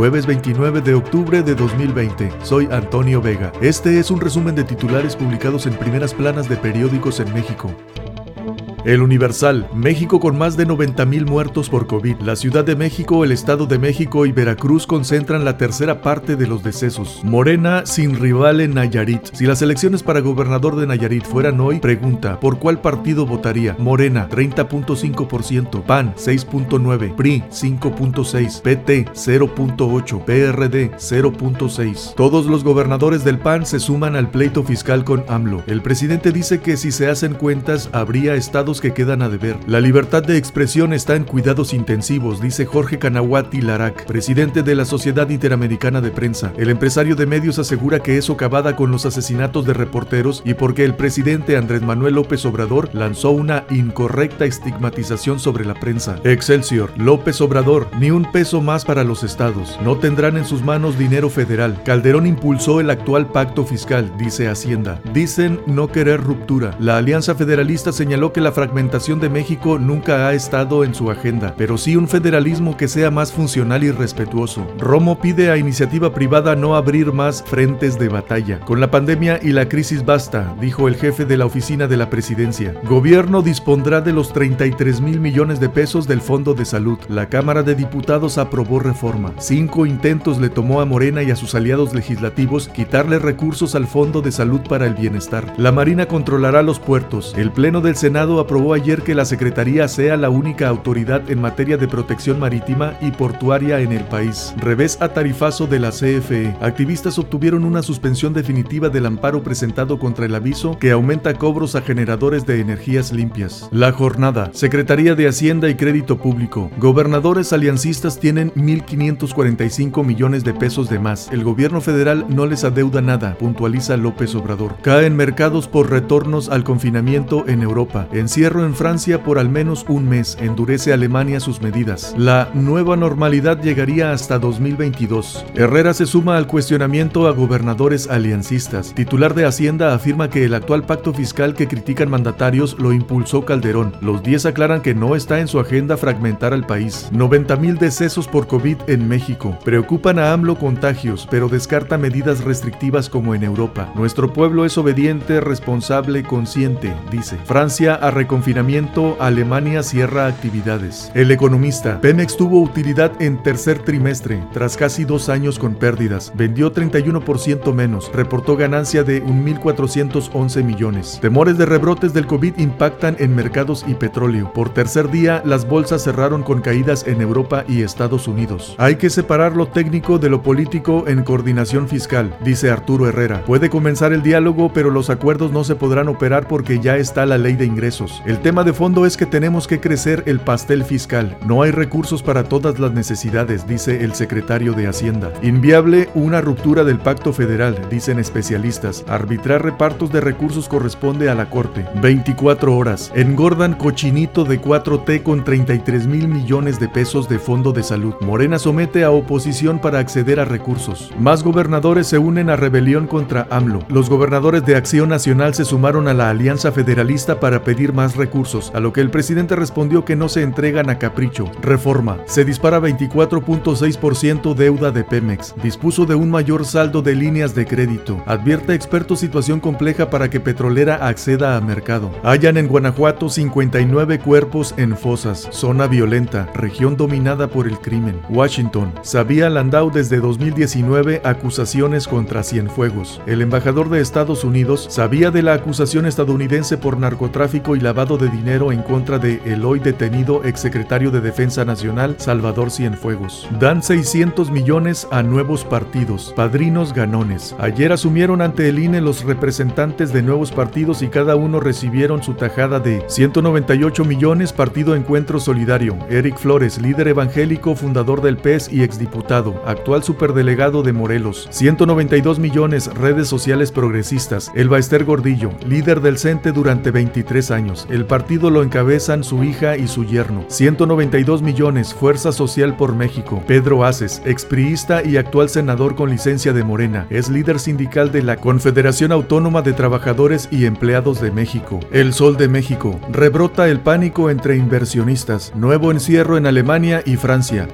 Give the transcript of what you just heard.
jueves 29 de octubre de 2020. Soy Antonio Vega. Este es un resumen de titulares publicados en primeras planas de periódicos en México. El Universal, México con más de 90.000 muertos por COVID. La Ciudad de México, el Estado de México y Veracruz concentran la tercera parte de los decesos. Morena sin rival en Nayarit. Si las elecciones para gobernador de Nayarit fueran hoy, pregunta, ¿por cuál partido votaría? Morena, 30.5%, PAN, 6.9%, PRI, 5.6%, PT, 0.8%, PRD, 0.6%. Todos los gobernadores del PAN se suman al pleito fiscal con AMLO. El presidente dice que si se hacen cuentas, habría estado que quedan a deber. La libertad de expresión está en cuidados intensivos, dice Jorge Canahuati Larac, presidente de la Sociedad Interamericana de Prensa. El empresario de medios asegura que es socavada con los asesinatos de reporteros y porque el presidente Andrés Manuel López Obrador lanzó una incorrecta estigmatización sobre la prensa. Excelsior, López Obrador, ni un peso más para los estados. No tendrán en sus manos dinero federal. Calderón impulsó el actual pacto fiscal, dice Hacienda. Dicen no querer ruptura. La Alianza Federalista señaló que la fragmentación de México nunca ha estado en su agenda, pero sí un federalismo que sea más funcional y respetuoso. Romo pide a iniciativa privada no abrir más frentes de batalla. Con la pandemia y la crisis basta, dijo el jefe de la oficina de la presidencia. Gobierno dispondrá de los 33 mil millones de pesos del Fondo de Salud. La Cámara de Diputados aprobó reforma. Cinco intentos le tomó a Morena y a sus aliados legislativos quitarle recursos al Fondo de Salud para el Bienestar. La Marina controlará los puertos. El Pleno del Senado aprobó ayer que la Secretaría sea la única autoridad en materia de protección marítima y portuaria en el país. Revés a tarifazo de la CFE. Activistas obtuvieron una suspensión definitiva del amparo presentado contra el aviso que aumenta cobros a generadores de energías limpias. La jornada. Secretaría de Hacienda y Crédito Público. Gobernadores aliancistas tienen 1.545 millones de pesos de más. El gobierno federal no les adeuda nada, puntualiza López Obrador. Caen mercados por retornos al confinamiento en Europa. En Encierro en Francia por al menos un mes. Endurece Alemania sus medidas. La nueva normalidad llegaría hasta 2022. Herrera se suma al cuestionamiento a gobernadores aliancistas. Titular de Hacienda afirma que el actual pacto fiscal que critican mandatarios lo impulsó Calderón. Los 10 aclaran que no está en su agenda fragmentar al país. 90 mil decesos por COVID en México. Preocupan a AMLO contagios, pero descarta medidas restrictivas como en Europa. Nuestro pueblo es obediente, responsable, consciente, dice. Francia ha reconfinamiento, Alemania cierra actividades. El economista, Pemex tuvo utilidad en tercer trimestre, tras casi dos años con pérdidas. Vendió 31% menos, reportó ganancia de 1.411 millones. Temores de rebrotes del COVID impactan en mercados y petróleo. Por tercer día, las bolsas cerraron con caídas en Europa y Estados Unidos. Hay que separar lo técnico de lo político en coordinación fiscal, dice Arturo Herrera. Puede comenzar el diálogo, pero los acuerdos no se podrán operar porque ya está la ley de ingresos. El tema de fondo es que tenemos que crecer el pastel fiscal. No hay recursos para todas las necesidades, dice el secretario de Hacienda. Inviable una ruptura del pacto federal, dicen especialistas. Arbitrar repartos de recursos corresponde a la Corte. 24 horas. Engordan cochinito de 4T con 33 mil millones de pesos de fondo de salud. Morena somete a oposición para acceder a recursos. Más gobernadores se unen a rebelión contra AMLO. Los gobernadores de Acción Nacional se sumaron a la Alianza Federalista para pedir más recursos, a lo que el presidente respondió que no se entregan a capricho. Reforma. Se dispara 24.6% deuda de Pemex. Dispuso de un mayor saldo de líneas de crédito. Advierte experto situación compleja para que Petrolera acceda a mercado. Hallan en Guanajuato 59 cuerpos en fosas. Zona violenta. Región dominada por el crimen. Washington. Sabía Landau desde 2019 acusaciones contra Cienfuegos. El embajador de Estados Unidos sabía de la acusación estadounidense por narcotráfico y lavado de dinero en contra de el hoy detenido exsecretario de Defensa Nacional Salvador Cienfuegos. Dan 600 millones a nuevos partidos, padrinos ganones. Ayer asumieron ante el INE los representantes de nuevos partidos y cada uno recibieron su tajada de 198 millones Partido Encuentro Solidario. Eric Flores, líder evangélico, fundador del PES y exdiputado, actual superdelegado de Morelos. 192 millones redes sociales progresistas. Elba Ester Gordillo, líder del CENTE durante 23 El partido lo encabezan su hija y su yerno. 192 millones, Fuerza Social por México. Pedro Aces, expriista y actual senador con licencia de Morena. Es líder sindical de la Confederación Autónoma de Trabajadores y Empleados de México. El Sol de México. Rebrota el pánico entre inversionistas. Nuevo encierro en Alemania y Francia.